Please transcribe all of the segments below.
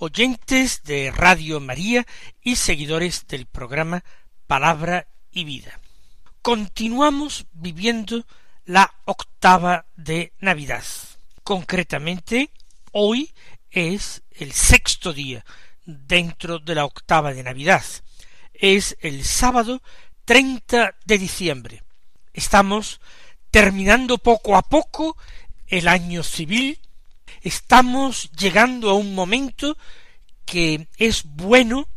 oyentes de Radio María y seguidores del programa Palabra y Vida. Continuamos viviendo la octava de Navidad. Concretamente, hoy es el sexto día dentro de la octava de Navidad. Es el sábado 30 de diciembre. Estamos terminando poco a poco el año civil estamos llegando a un momento que es bueno,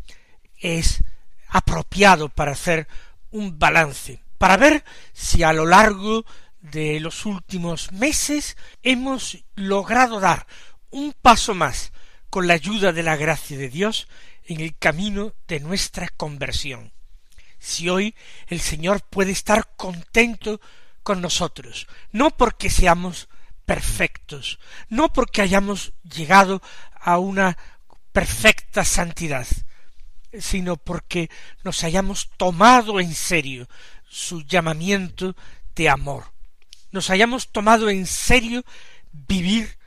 es apropiado para hacer un balance, para ver si a lo largo de los últimos meses hemos logrado dar un paso más con la ayuda de la gracia de Dios en el camino de nuestra conversión. Si hoy el Señor puede estar contento con nosotros, no porque seamos perfectos, no porque hayamos llegado a una perfecta santidad, sino porque nos hayamos tomado en serio su llamamiento de amor, nos hayamos tomado en serio vivir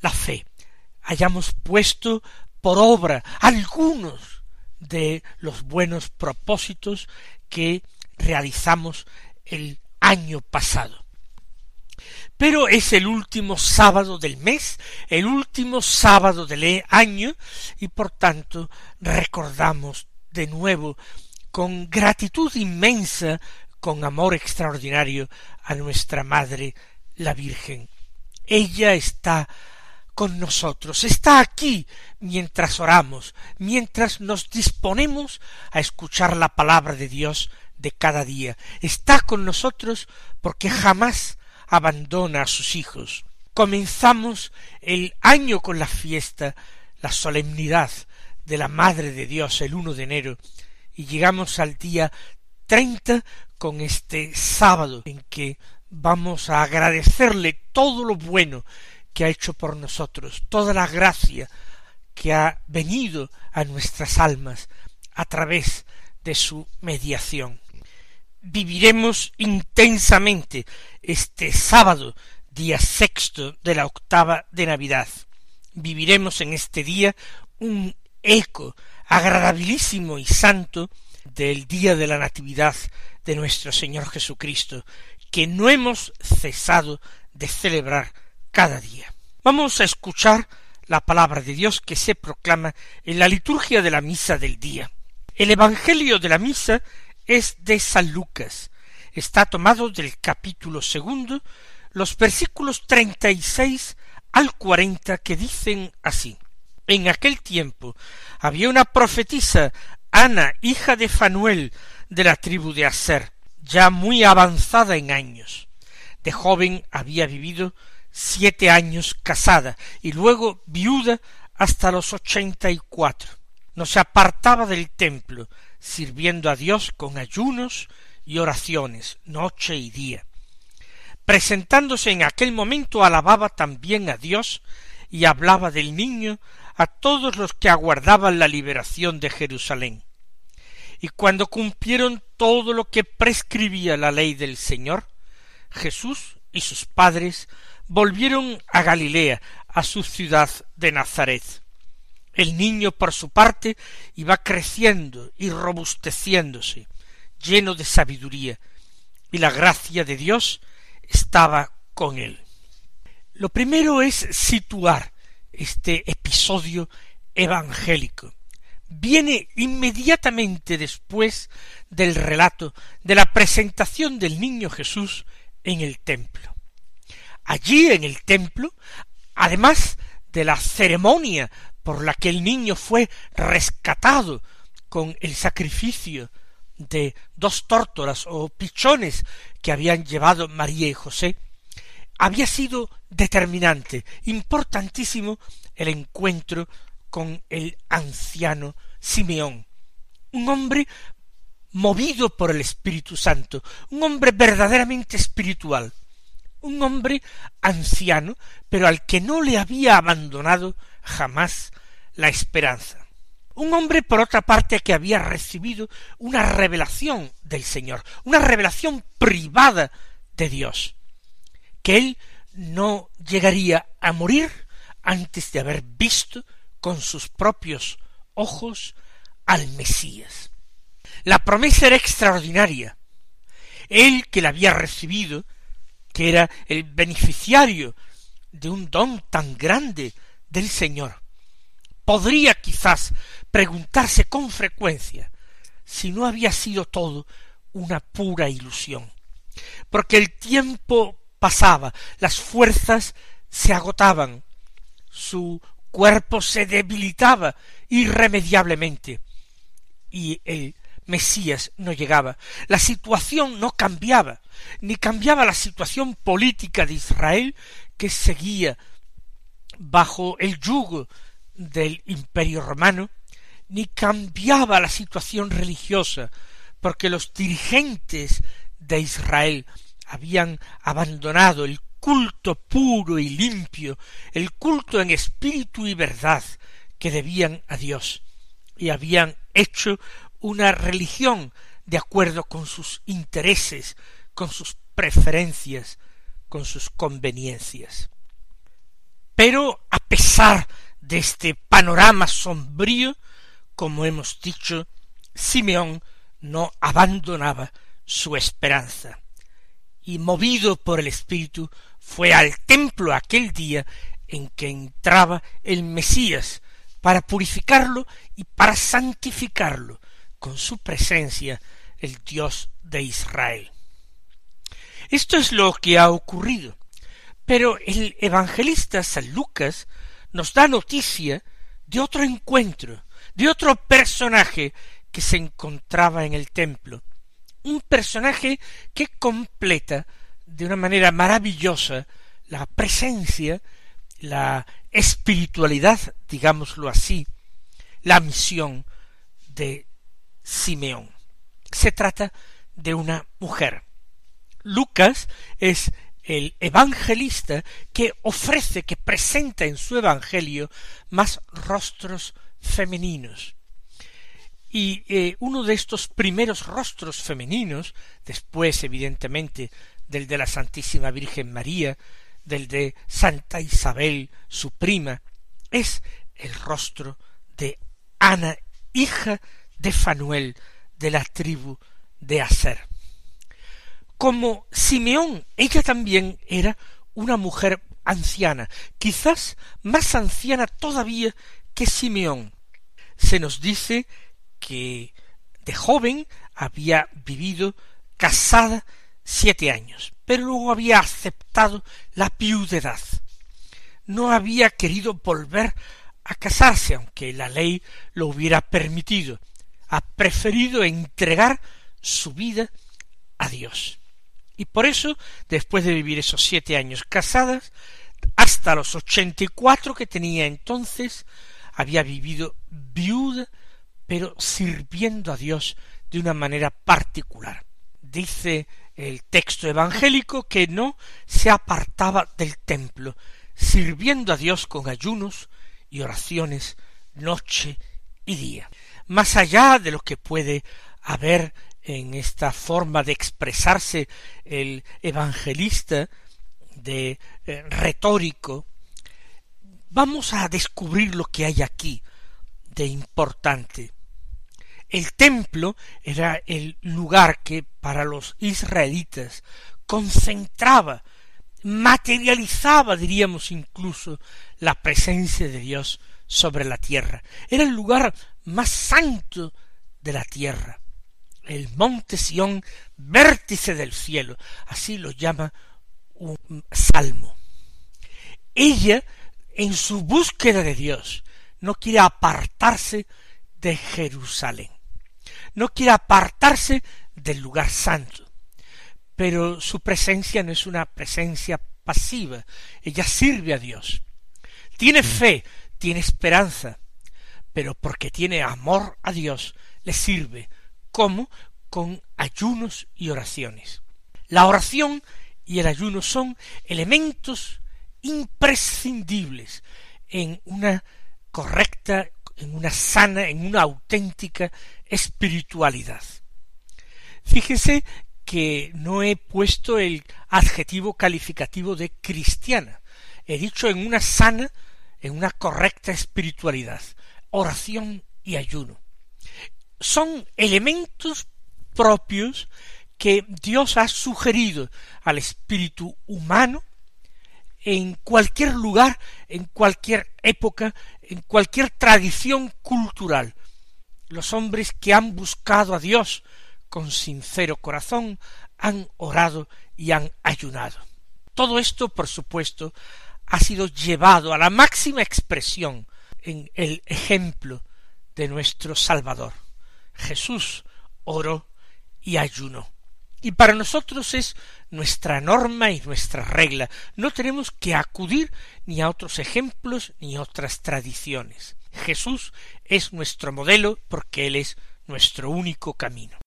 la fe, hayamos puesto por obra algunos de los buenos propósitos que realizamos el año pasado pero es el último sábado del mes, el último sábado del año, y por tanto recordamos de nuevo con gratitud inmensa, con amor extraordinario a nuestra Madre la Virgen. Ella está con nosotros, está aquí mientras oramos, mientras nos disponemos a escuchar la palabra de Dios de cada día. Está con nosotros porque jamás abandona a sus hijos. Comenzamos el año con la fiesta, la solemnidad de la Madre de Dios el 1 de enero y llegamos al día treinta con este sábado en que vamos a agradecerle todo lo bueno que ha hecho por nosotros, toda la gracia que ha venido a nuestras almas a través de su mediación viviremos intensamente este sábado, día sexto de la octava de Navidad. Viviremos en este día un eco agradabilísimo y santo del día de la Natividad de nuestro Señor Jesucristo, que no hemos cesado de celebrar cada día. Vamos a escuchar la palabra de Dios que se proclama en la liturgia de la misa del día. El Evangelio de la misa es de San Lucas. Está tomado del capítulo segundo, los versículos treinta y seis al cuarenta que dicen así. En aquel tiempo había una profetisa, Ana, hija de Fanuel, de la tribu de Aser, ya muy avanzada en años. De joven había vivido siete años casada y luego viuda hasta los ochenta y cuatro. No se apartaba del templo, sirviendo a Dios con ayunos y oraciones noche y día. Presentándose en aquel momento alababa también a Dios y hablaba del niño a todos los que aguardaban la liberación de Jerusalén. Y cuando cumplieron todo lo que prescribía la ley del Señor, Jesús y sus padres volvieron a Galilea, a su ciudad de Nazaret. El niño, por su parte, iba creciendo y robusteciéndose, lleno de sabiduría, y la gracia de Dios estaba con él. Lo primero es situar este episodio evangélico. Viene inmediatamente después del relato de la presentación del niño Jesús en el templo. Allí en el templo, además de la ceremonia por la que el niño fue rescatado con el sacrificio de dos tórtolas o pichones que habían llevado María y José, había sido determinante, importantísimo el encuentro con el anciano Simeón, un hombre movido por el Espíritu Santo, un hombre verdaderamente espiritual, un hombre anciano, pero al que no le había abandonado jamás la esperanza. Un hombre, por otra parte, que había recibido una revelación del Señor, una revelación privada de Dios, que él no llegaría a morir antes de haber visto con sus propios ojos al Mesías. La promesa era extraordinaria. Él que la había recibido, que era el beneficiario de un don tan grande del Señor, podría quizás preguntarse con frecuencia si no había sido todo una pura ilusión, porque el tiempo pasaba, las fuerzas se agotaban, su cuerpo se debilitaba irremediablemente, y el Mesías no llegaba, la situación no cambiaba, ni cambiaba la situación política de Israel, que seguía bajo el yugo del imperio romano, ni cambiaba la situación religiosa, porque los dirigentes de Israel habían abandonado el culto puro y limpio, el culto en espíritu y verdad que debían a Dios, y habían hecho una religión de acuerdo con sus intereses, con sus preferencias, con sus conveniencias. Pero a pesar de este panorama sombrío, como hemos dicho, Simeón no abandonaba su esperanza, y movido por el Espíritu fue al templo aquel día en que entraba el Mesías para purificarlo y para santificarlo con su presencia el Dios de Israel. Esto es lo que ha ocurrido. Pero el evangelista San Lucas nos da noticia de otro encuentro, de otro personaje que se encontraba en el templo, un personaje que completa de una manera maravillosa la presencia, la espiritualidad, digámoslo así, la misión de Simeón. Se trata de una mujer. Lucas es el evangelista que ofrece, que presenta en su evangelio más rostros femeninos. Y eh, uno de estos primeros rostros femeninos, después evidentemente del de la Santísima Virgen María, del de Santa Isabel, su prima, es el rostro de Ana, hija de Fanuel, de la tribu de Aser como Simeón, ella también era una mujer anciana, quizás más anciana todavía que Simeón. Se nos dice que de joven había vivido casada siete años, pero luego había aceptado la viudedad. No había querido volver a casarse, aunque la ley lo hubiera permitido. Ha preferido entregar su vida a Dios. Y por eso, después de vivir esos siete años casadas, hasta los ochenta y cuatro que tenía entonces, había vivido viuda, pero sirviendo a Dios de una manera particular. Dice el texto evangélico que no se apartaba del templo, sirviendo a Dios con ayunos y oraciones noche y día. Más allá de lo que puede haber en esta forma de expresarse el evangelista de eh, retórico, vamos a descubrir lo que hay aquí de importante. El templo era el lugar que para los israelitas concentraba, materializaba, diríamos incluso, la presencia de Dios sobre la tierra. Era el lugar más santo de la tierra el monte Sión, vértice del cielo, así lo llama un salmo. Ella, en su búsqueda de Dios, no quiere apartarse de Jerusalén, no quiere apartarse del lugar santo, pero su presencia no es una presencia pasiva, ella sirve a Dios, tiene fe, tiene esperanza, pero porque tiene amor a Dios, le sirve como con ayunos y oraciones. La oración y el ayuno son elementos imprescindibles en una correcta, en una sana, en una auténtica espiritualidad. Fíjese que no he puesto el adjetivo calificativo de cristiana. He dicho en una sana, en una correcta espiritualidad, oración y ayuno. Son elementos propios que Dios ha sugerido al espíritu humano en cualquier lugar, en cualquier época, en cualquier tradición cultural. Los hombres que han buscado a Dios con sincero corazón han orado y han ayunado. Todo esto, por supuesto, ha sido llevado a la máxima expresión en el ejemplo de nuestro Salvador. Jesús oró y ayunó. Y para nosotros es nuestra norma y nuestra regla. No tenemos que acudir ni a otros ejemplos ni a otras tradiciones. Jesús es nuestro modelo porque Él es nuestro único camino.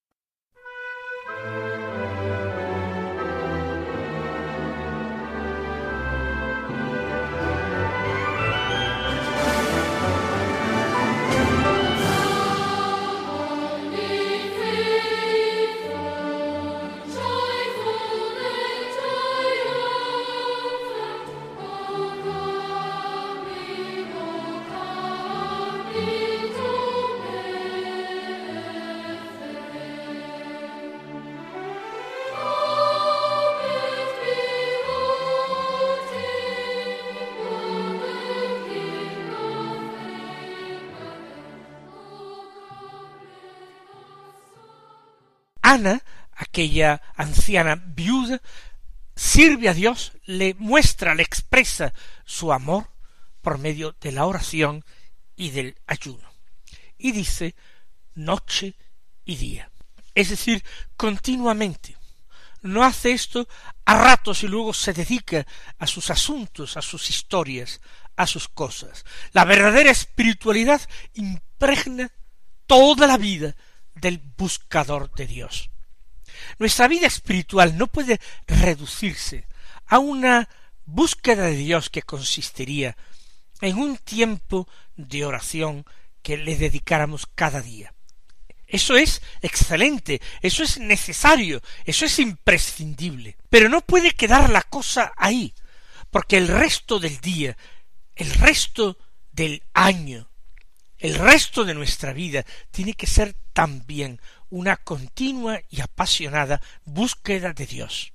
Ana, aquella anciana viuda, sirve a Dios, le muestra, le expresa su amor por medio de la oración y del ayuno. Y dice noche y día. Es decir, continuamente. No hace esto a ratos y luego se dedica a sus asuntos, a sus historias, a sus cosas. La verdadera espiritualidad impregna toda la vida del buscador de Dios. Nuestra vida espiritual no puede reducirse a una búsqueda de Dios que consistiría en un tiempo de oración que le dedicáramos cada día. Eso es excelente, eso es necesario, eso es imprescindible. Pero no puede quedar la cosa ahí, porque el resto del día, el resto del año, el resto de nuestra vida tiene que ser también una continua y apasionada búsqueda de Dios.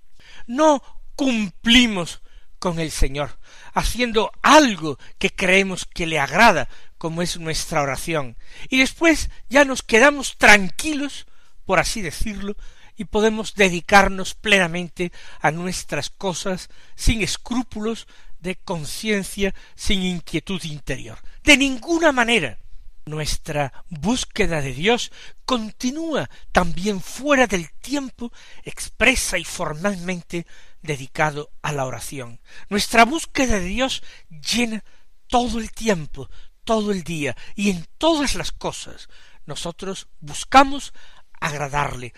No cumplimos con el Señor, haciendo algo que creemos que le agrada, como es nuestra oración, y después ya nos quedamos tranquilos, por así decirlo, y podemos dedicarnos plenamente a nuestras cosas sin escrúpulos de conciencia, sin inquietud interior. De ninguna manera nuestra búsqueda de Dios continúa también fuera del tiempo expresa y formalmente dedicado a la oración. Nuestra búsqueda de Dios llena todo el tiempo, todo el día y en todas las cosas. Nosotros buscamos agradarle,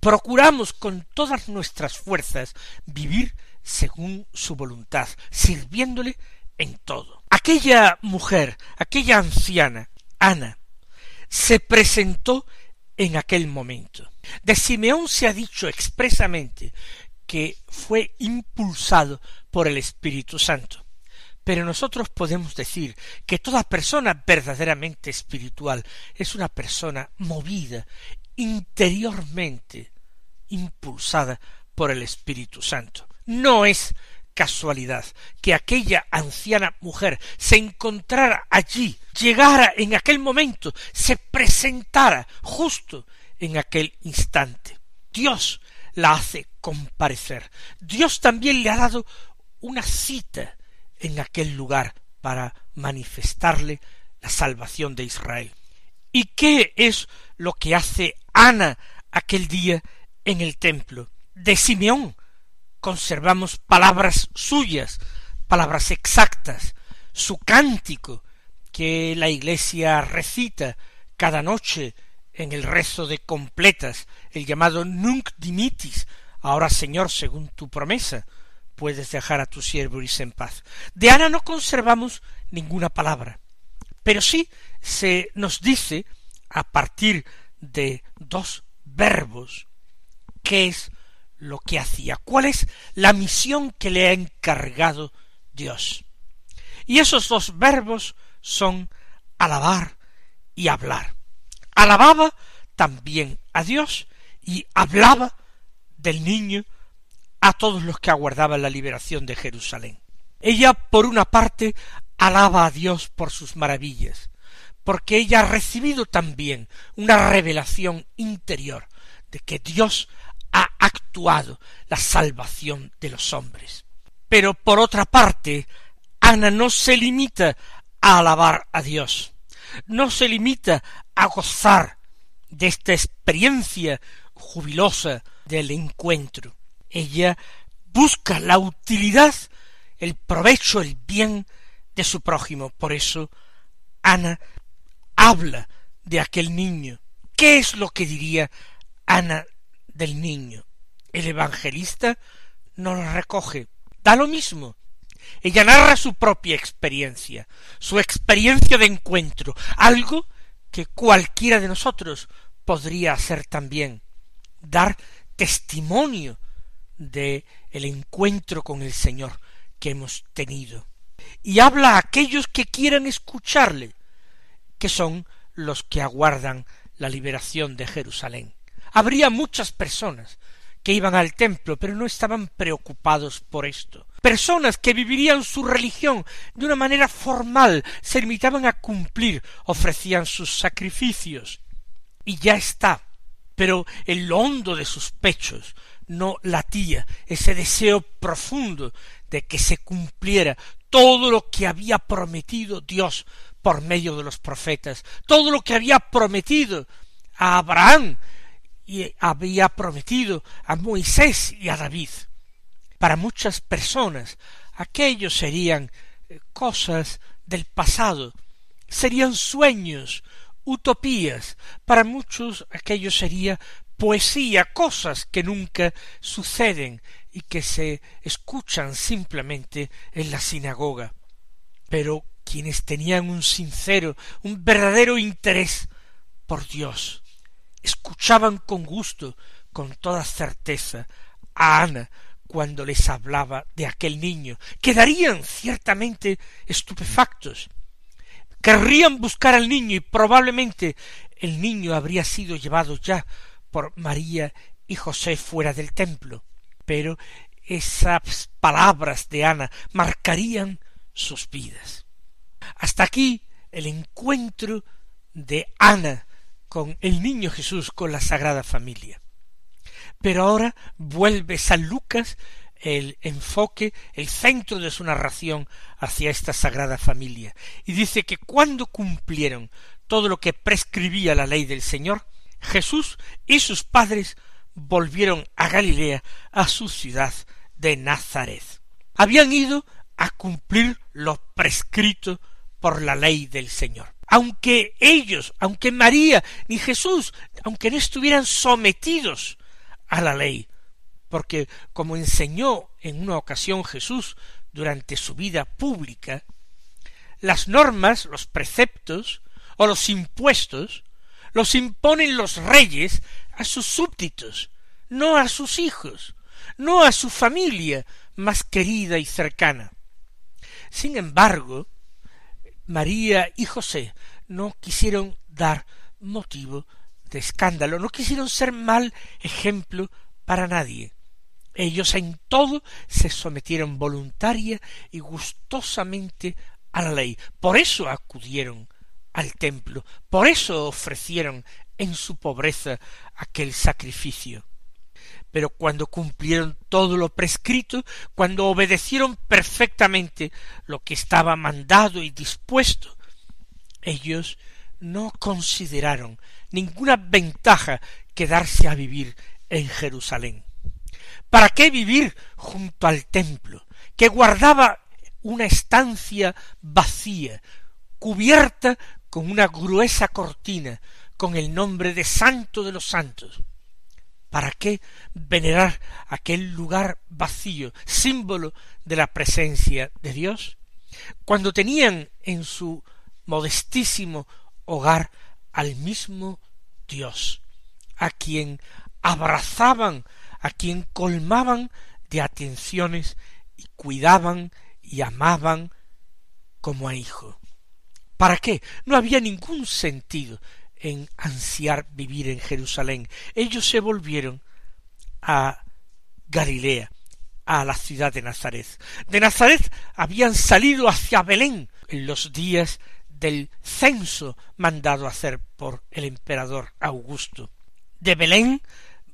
procuramos con todas nuestras fuerzas vivir según su voluntad, sirviéndole en todo. Aquella mujer, aquella anciana, Ana, se presentó en aquel momento. De Simeón se ha dicho expresamente que fue impulsado por el Espíritu Santo. Pero nosotros podemos decir que toda persona verdaderamente espiritual es una persona movida interiormente, impulsada por el Espíritu Santo. No es casualidad que aquella anciana mujer se encontrara allí, llegara en aquel momento, se presentara justo en aquel instante. Dios la hace comparecer. Dios también le ha dado una cita en aquel lugar para manifestarle la salvación de Israel. ¿Y qué es lo que hace Ana aquel día en el templo? De Simeón conservamos palabras suyas, palabras exactas, su cántico, que la Iglesia recita cada noche en el rezo de completas, el llamado Nunc dimitis, ahora Señor, según tu promesa, puedes dejar a tu siervo irse en paz. De Ana no conservamos ninguna palabra, pero sí se nos dice, a partir de dos verbos, qué es lo que hacía, cuál es la misión que le ha encargado Dios. Y esos dos verbos son alabar y hablar. Alababa también a Dios y hablaba del niño a todos los que aguardaban la liberación de Jerusalén. Ella, por una parte, alaba a Dios por sus maravillas, porque ella ha recibido también una revelación interior de que Dios ha actuado la salvación de los hombres. Pero por otra parte, Ana no se limita a alabar a Dios, no se limita a gozar de esta experiencia jubilosa del encuentro. Ella busca la utilidad, el provecho, el bien de su prójimo. Por eso Ana habla de aquel niño. ¿Qué es lo que diría Ana del niño? El evangelista no lo recoge. Da lo mismo. Ella narra su propia experiencia, su experiencia de encuentro, algo que cualquiera de nosotros podría hacer también, dar testimonio de el encuentro con el Señor que hemos tenido. Y habla a aquellos que quieran escucharle, que son los que aguardan la liberación de Jerusalén. Habría muchas personas que iban al templo, pero no estaban preocupados por esto. Personas que vivirían su religión de una manera formal, se limitaban a cumplir, ofrecían sus sacrificios, y ya está. Pero en lo hondo de sus pechos no latía ese deseo profundo de que se cumpliera todo lo que había prometido Dios por medio de los profetas, todo lo que había prometido a Abraham y había prometido a Moisés y a David. Para muchas personas aquellos serían eh, cosas del pasado, serían sueños, utopías, para muchos aquello sería poesía, cosas que nunca suceden y que se escuchan simplemente en la sinagoga. Pero quienes tenían un sincero, un verdadero interés por Dios, escuchaban con gusto, con toda certeza, a Ana cuando les hablaba de aquel niño, quedarían ciertamente estupefactos, querrían buscar al niño y probablemente el niño habría sido llevado ya por María y José fuera del templo. Pero esas palabras de Ana marcarían sus vidas. Hasta aquí el encuentro de Ana con el niño Jesús, con la Sagrada Familia. Pero ahora vuelve San Lucas el enfoque, el centro de su narración hacia esta Sagrada Familia, y dice que cuando cumplieron todo lo que prescribía la ley del Señor, Jesús y sus padres volvieron a Galilea, a su ciudad de Nazaret. Habían ido a cumplir lo prescrito por la ley del Señor. Aunque ellos, aunque María ni Jesús, aunque no estuvieran sometidos a la ley, porque como enseñó en una ocasión Jesús durante su vida pública, las normas, los preceptos o los impuestos los imponen los reyes a sus súbditos, no a sus hijos, no a su familia más querida y cercana. Sin embargo, María y José no quisieron dar motivo de escándalo, no quisieron ser mal ejemplo para nadie. Ellos en todo se sometieron voluntaria y gustosamente a la ley. Por eso acudieron al templo. Por eso ofrecieron en su pobreza aquel sacrificio. Pero cuando cumplieron todo lo prescrito, cuando obedecieron perfectamente lo que estaba mandado y dispuesto, ellos no consideraron ninguna ventaja quedarse a vivir en Jerusalén. ¿Para qué vivir junto al templo, que guardaba una estancia vacía, cubierta con una gruesa cortina con el nombre de Santo de los Santos. ¿Para qué venerar aquel lugar vacío, símbolo de la presencia de Dios? Cuando tenían en su modestísimo hogar al mismo Dios, a quien abrazaban, a quien colmaban de atenciones y cuidaban y amaban como a hijo. ¿Para qué? No había ningún sentido en ansiar vivir en Jerusalén. Ellos se volvieron a Galilea, a la ciudad de Nazaret. De Nazaret habían salido hacia Belén en los días del censo mandado hacer por el emperador Augusto. De Belén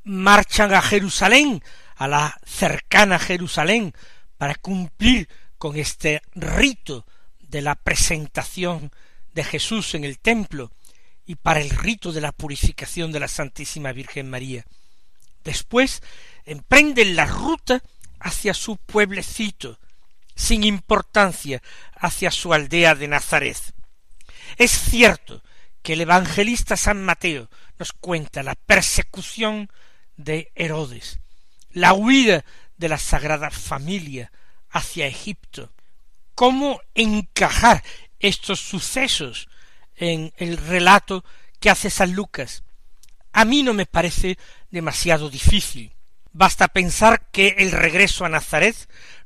marchan a Jerusalén, a la cercana Jerusalén, para cumplir con este rito de la presentación de Jesús en el templo y para el rito de la purificación de la Santísima Virgen María. Después emprenden la ruta hacia su pueblecito, sin importancia hacia su aldea de Nazaret. Es cierto que el evangelista San Mateo nos cuenta la persecución de Herodes, la huida de la Sagrada Familia hacia Egipto, cómo encajar estos sucesos en el relato que hace San Lucas. A mí no me parece demasiado difícil. Basta pensar que el regreso a Nazaret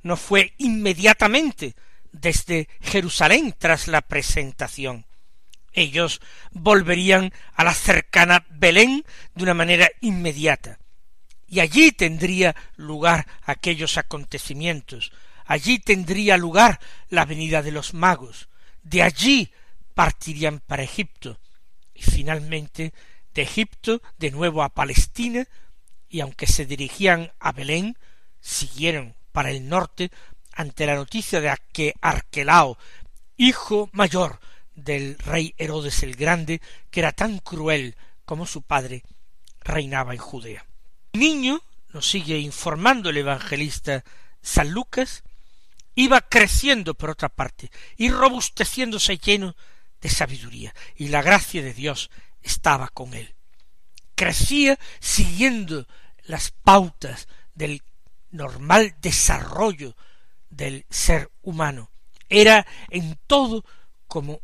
no fue inmediatamente desde Jerusalén tras la presentación. Ellos volverían a la cercana Belén de una manera inmediata. Y allí tendría lugar aquellos acontecimientos, allí tendría lugar la venida de los magos, de allí partirían para Egipto, y finalmente de Egipto de nuevo a Palestina, y aunque se dirigían a Belén, siguieron para el norte ante la noticia de que Arquelao, hijo mayor del rey Herodes el Grande, que era tan cruel como su padre, reinaba en Judea. Niño, nos sigue informando el evangelista San Lucas, iba creciendo por otra parte y robusteciéndose lleno de sabiduría, y la gracia de Dios estaba con él. Crecía siguiendo las pautas del normal desarrollo del ser humano. Era en todo como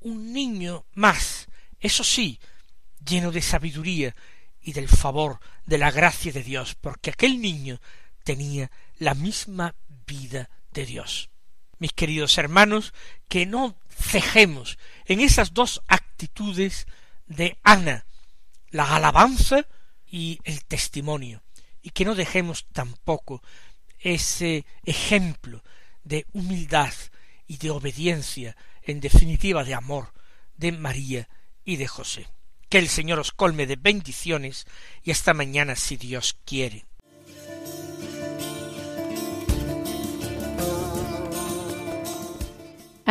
un niño más, eso sí, lleno de sabiduría y del favor de la gracia de Dios, porque aquel niño tenía la misma vida de Dios. Mis queridos hermanos, que no cejemos en esas dos actitudes de Ana, la alabanza y el testimonio, y que no dejemos tampoco ese ejemplo de humildad y de obediencia, en definitiva de amor, de María y de José. Que el Señor os colme de bendiciones y hasta mañana si Dios quiere.